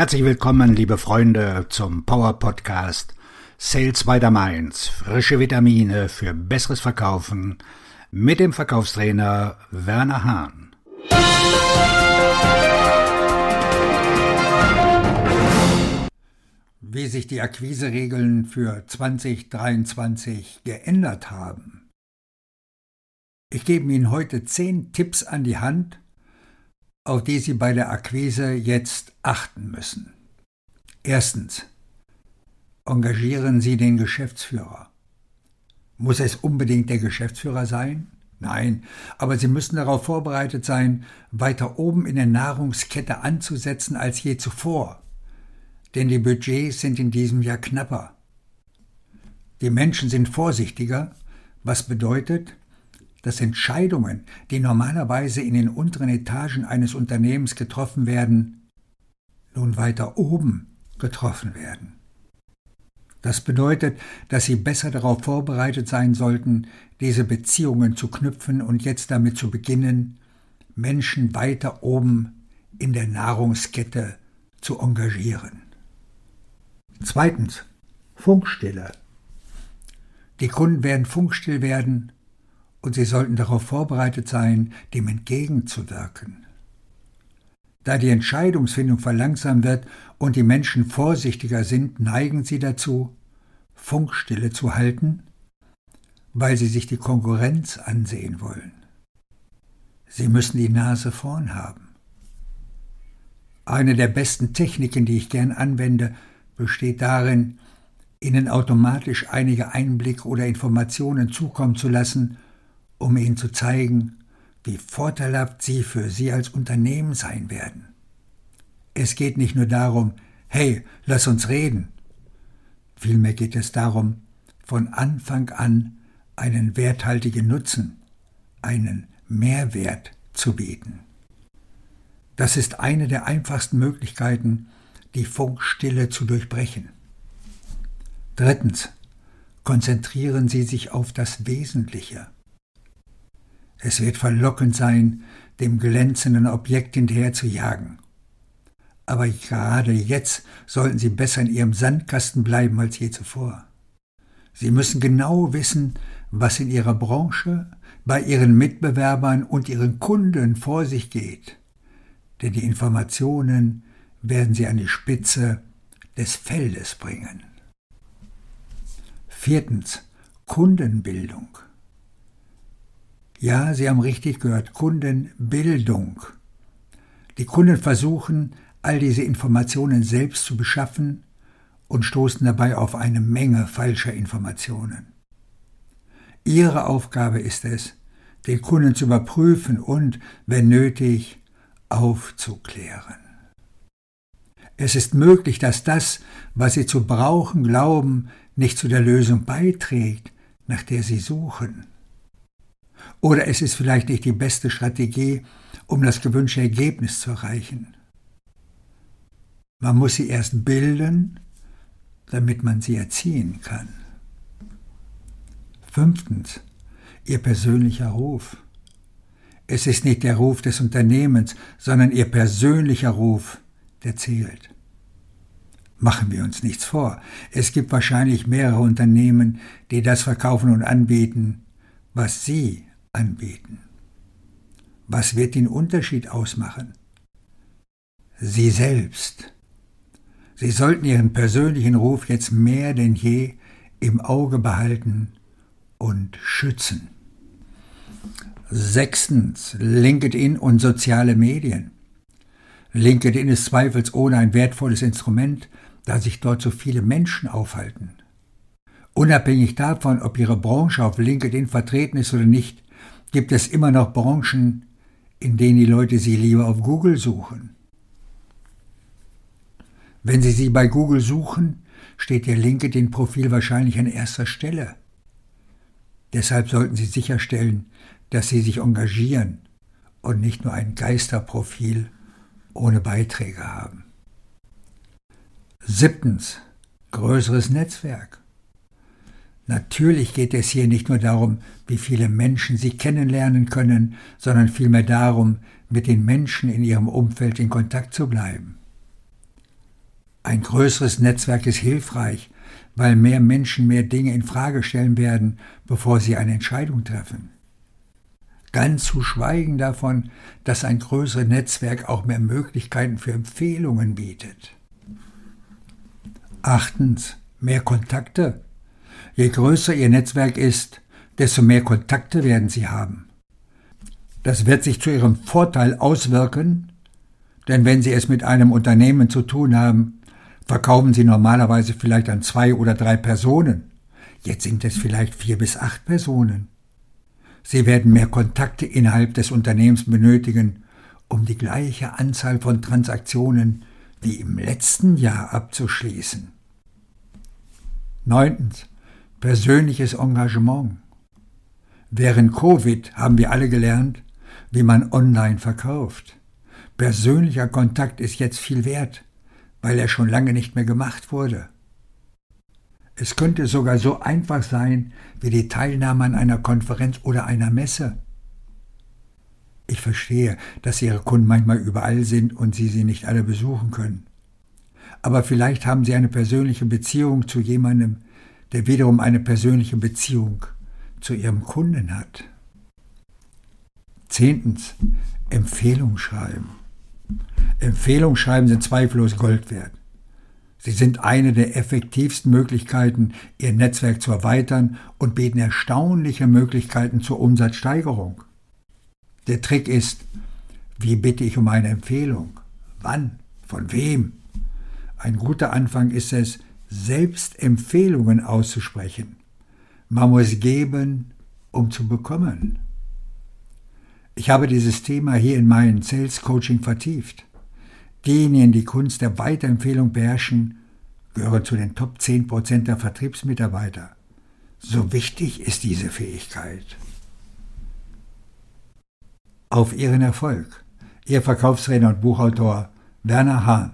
Herzlich willkommen, liebe Freunde, zum Power Podcast Sales by the Mainz. Frische Vitamine für besseres Verkaufen mit dem Verkaufstrainer Werner Hahn. Wie sich die Akquiseregeln für 2023 geändert haben. Ich gebe Ihnen heute zehn Tipps an die Hand, auf die Sie bei der Akquise jetzt achten müssen. Erstens. Engagieren Sie den Geschäftsführer. Muss es unbedingt der Geschäftsführer sein? Nein, aber Sie müssen darauf vorbereitet sein, weiter oben in der Nahrungskette anzusetzen als je zuvor. Denn die Budgets sind in diesem Jahr knapper. Die Menschen sind vorsichtiger, was bedeutet, dass Entscheidungen, die normalerweise in den unteren Etagen eines Unternehmens getroffen werden, nun weiter oben getroffen werden. Das bedeutet, dass Sie besser darauf vorbereitet sein sollten, diese Beziehungen zu knüpfen und jetzt damit zu beginnen, Menschen weiter oben in der Nahrungskette zu engagieren. Zweitens. Funkstille. Die Kunden werden funkstill werden und sie sollten darauf vorbereitet sein, dem entgegenzuwirken. Da die Entscheidungsfindung verlangsamt wird und die Menschen vorsichtiger sind, neigen sie dazu, Funkstille zu halten, weil sie sich die Konkurrenz ansehen wollen. Sie müssen die Nase vorn haben. Eine der besten Techniken, die ich gern anwende, besteht darin, ihnen automatisch einige Einblicke oder Informationen zukommen zu lassen, um ihnen zu zeigen, wie vorteilhaft sie für sie als Unternehmen sein werden. Es geht nicht nur darum, hey, lass uns reden. Vielmehr geht es darum, von Anfang an einen werthaltigen Nutzen, einen Mehrwert zu bieten. Das ist eine der einfachsten Möglichkeiten, die Funkstille zu durchbrechen. Drittens. Konzentrieren Sie sich auf das Wesentliche. Es wird verlockend sein, dem glänzenden Objekt hinterher zu jagen. Aber gerade jetzt sollten Sie besser in Ihrem Sandkasten bleiben als je zuvor. Sie müssen genau wissen, was in Ihrer Branche, bei Ihren Mitbewerbern und Ihren Kunden vor sich geht. Denn die Informationen werden Sie an die Spitze des Feldes bringen. Viertens. Kundenbildung. Ja, Sie haben richtig gehört, Kundenbildung. Die Kunden versuchen, all diese Informationen selbst zu beschaffen und stoßen dabei auf eine Menge falscher Informationen. Ihre Aufgabe ist es, den Kunden zu überprüfen und, wenn nötig, aufzuklären. Es ist möglich, dass das, was Sie zu brauchen glauben, nicht zu der Lösung beiträgt, nach der Sie suchen. Oder es ist vielleicht nicht die beste Strategie, um das gewünschte Ergebnis zu erreichen. Man muss sie erst bilden, damit man sie erziehen kann. Fünftens, Ihr persönlicher Ruf. Es ist nicht der Ruf des Unternehmens, sondern Ihr persönlicher Ruf, der zählt. Machen wir uns nichts vor. Es gibt wahrscheinlich mehrere Unternehmen, die das verkaufen und anbieten, was Sie anbieten. Was wird den Unterschied ausmachen? Sie selbst. Sie sollten Ihren persönlichen Ruf jetzt mehr denn je im Auge behalten und schützen. Sechstens, LinkedIn und soziale Medien. LinkedIn ist zweifelsohne ein wertvolles Instrument, da sich dort so viele Menschen aufhalten. Unabhängig davon, ob Ihre Branche auf LinkedIn vertreten ist oder nicht, gibt es immer noch Branchen, in denen die Leute sie lieber auf Google suchen. Wenn Sie sie bei Google suchen, steht Ihr LinkedIn-Profil wahrscheinlich an erster Stelle. Deshalb sollten Sie sicherstellen, dass Sie sich engagieren und nicht nur ein Geisterprofil ohne Beiträge haben. Siebtens. Größeres Netzwerk. Natürlich geht es hier nicht nur darum, wie viele Menschen Sie kennenlernen können, sondern vielmehr darum, mit den Menschen in Ihrem Umfeld in Kontakt zu bleiben. Ein größeres Netzwerk ist hilfreich, weil mehr Menschen mehr Dinge in Frage stellen werden, bevor sie eine Entscheidung treffen. Ganz zu schweigen davon, dass ein größeres Netzwerk auch mehr Möglichkeiten für Empfehlungen bietet. Achtens, mehr Kontakte. Je größer Ihr Netzwerk ist, desto mehr Kontakte werden Sie haben. Das wird sich zu Ihrem Vorteil auswirken, denn wenn Sie es mit einem Unternehmen zu tun haben, verkaufen Sie normalerweise vielleicht an zwei oder drei Personen. Jetzt sind es vielleicht vier bis acht Personen. Sie werden mehr Kontakte innerhalb des Unternehmens benötigen, um die gleiche Anzahl von Transaktionen wie im letzten Jahr abzuschließen. Neuntens. Persönliches Engagement. Während Covid haben wir alle gelernt, wie man online verkauft. Persönlicher Kontakt ist jetzt viel wert, weil er schon lange nicht mehr gemacht wurde. Es könnte sogar so einfach sein wie die Teilnahme an einer Konferenz oder einer Messe. Ich verstehe, dass Ihre Kunden manchmal überall sind und Sie sie nicht alle besuchen können. Aber vielleicht haben Sie eine persönliche Beziehung zu jemandem, der wiederum eine persönliche Beziehung zu Ihrem Kunden hat. Zehntens, Empfehlung schreiben. Empfehlung schreiben sind zweifellos Gold wert. Sie sind eine der effektivsten Möglichkeiten, Ihr Netzwerk zu erweitern und bieten erstaunliche Möglichkeiten zur Umsatzsteigerung. Der Trick ist, wie bitte ich um eine Empfehlung? Wann? Von wem? Ein guter Anfang ist es, selbst Empfehlungen auszusprechen. Man muss geben, um zu bekommen. Ich habe dieses Thema hier in meinem Sales Coaching vertieft. Diejenigen, die Kunst der Weiterempfehlung beherrschen, gehören zu den Top 10% der Vertriebsmitarbeiter. So wichtig ist diese Fähigkeit. Auf Ihren Erfolg. Ihr Verkaufstrainer und Buchautor Werner Hahn.